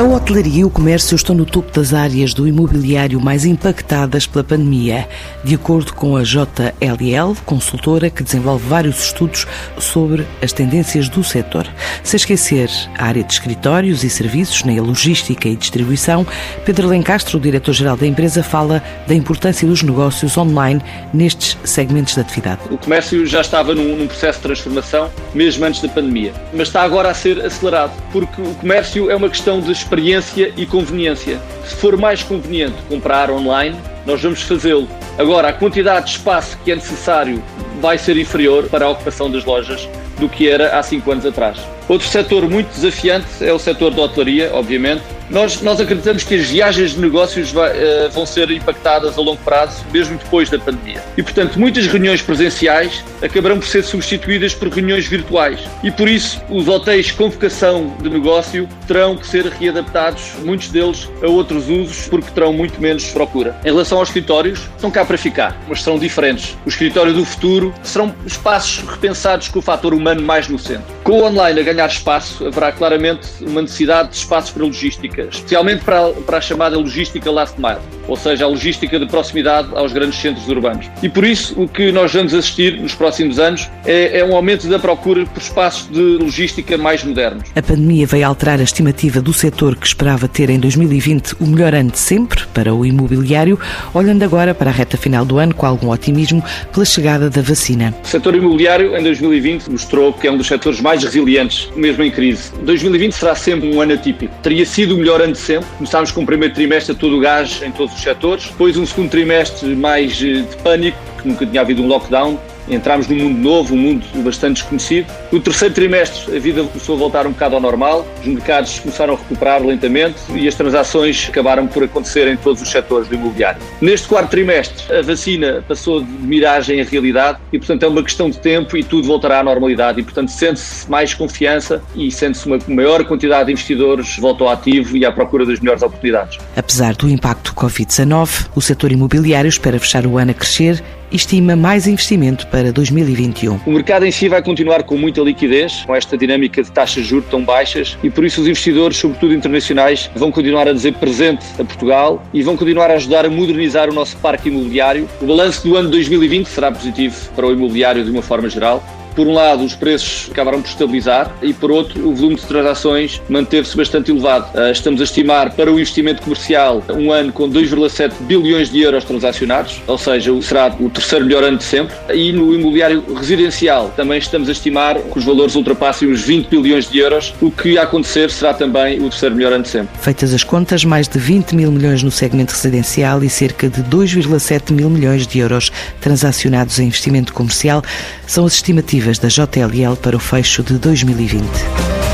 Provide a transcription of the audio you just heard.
A hotelaria e o comércio estão no topo das áreas do imobiliário mais impactadas pela pandemia, de acordo com a JLL, consultora que desenvolve vários estudos sobre as tendências do setor. Sem esquecer a área de escritórios e serviços, nem a logística e distribuição, Pedro Lencastro, o diretor-geral da empresa, fala da importância dos negócios online nestes segmentos de atividade. O comércio já estava num, num processo de transformação, mesmo antes da pandemia, mas está agora a ser acelerado, porque o comércio é uma questão de experiência e conveniência. Se for mais conveniente comprar online, nós vamos fazê-lo. Agora, a quantidade de espaço que é necessário vai ser inferior para a ocupação das lojas do que era há cinco anos atrás. Outro setor muito desafiante é o setor da hotelaria, obviamente, nós, nós acreditamos que as viagens de negócios vai, uh, vão ser impactadas a longo prazo, mesmo depois da pandemia. E, portanto, muitas reuniões presenciais acabarão por ser substituídas por reuniões virtuais. E, por isso, os hotéis com vocação de negócio terão que ser readaptados, muitos deles, a outros usos, porque terão muito menos procura. Em relação aos escritórios, estão cá para ficar, mas serão diferentes. O escritório do futuro serão espaços repensados com o fator humano mais no centro. Com o online a ganhar espaço, haverá claramente uma necessidade de espaços para logística especialmente para, para a chamada logística last mile, ou seja, a logística de proximidade aos grandes centros urbanos. E por isso, o que nós vamos assistir nos próximos anos é, é um aumento da procura por espaços de logística mais modernos. A pandemia veio alterar a estimativa do setor que esperava ter em 2020 o melhor ano de sempre para o imobiliário, olhando agora para a reta final do ano com algum otimismo pela chegada da vacina. O setor imobiliário em 2020 mostrou que é um dos setores mais resilientes, mesmo em crise. 2020 será sempre um ano atípico. Teria sido o melhor ano de sempre. Começámos com o primeiro trimestre todo o gás em todos os setores. Depois um segundo trimestre mais eh, de pânico, que nunca tinha havido um lockdown entramos num mundo novo, um mundo bastante desconhecido. No terceiro trimestre, a vida começou a voltar um bocado ao normal, os mercados começaram a recuperar lentamente e as transações acabaram por acontecer em todos os setores do imobiliário. Neste quarto trimestre, a vacina passou de miragem a realidade e, portanto, é uma questão de tempo e tudo voltará à normalidade. E, portanto, sente-se mais confiança e sente-se uma maior quantidade de investidores voltam ao ativo e à procura das melhores oportunidades. Apesar do impacto Covid-19, o setor imobiliário espera fechar o ano a crescer estima mais investimento para 2021. O mercado em si vai continuar com muita liquidez, com esta dinâmica de taxas de juros tão baixas e por isso os investidores, sobretudo internacionais, vão continuar a dizer presente a Portugal e vão continuar a ajudar a modernizar o nosso parque imobiliário. O balanço do ano 2020 será positivo para o imobiliário de uma forma geral por um lado, os preços acabaram por estabilizar e, por outro, o volume de transações manteve-se bastante elevado. Ah, estamos a estimar para o investimento comercial um ano com 2,7 bilhões de euros transacionados, ou seja, será o terceiro melhor ano de sempre. E no imobiliário residencial também estamos a estimar que os valores ultrapassem os 20 bilhões de euros, o que a acontecer será também o terceiro melhor ano de sempre. Feitas as contas, mais de 20 mil milhões no segmento residencial e cerca de 2,7 mil milhões de euros transacionados em investimento comercial são as estimativas da JLL para o fecho de 2020.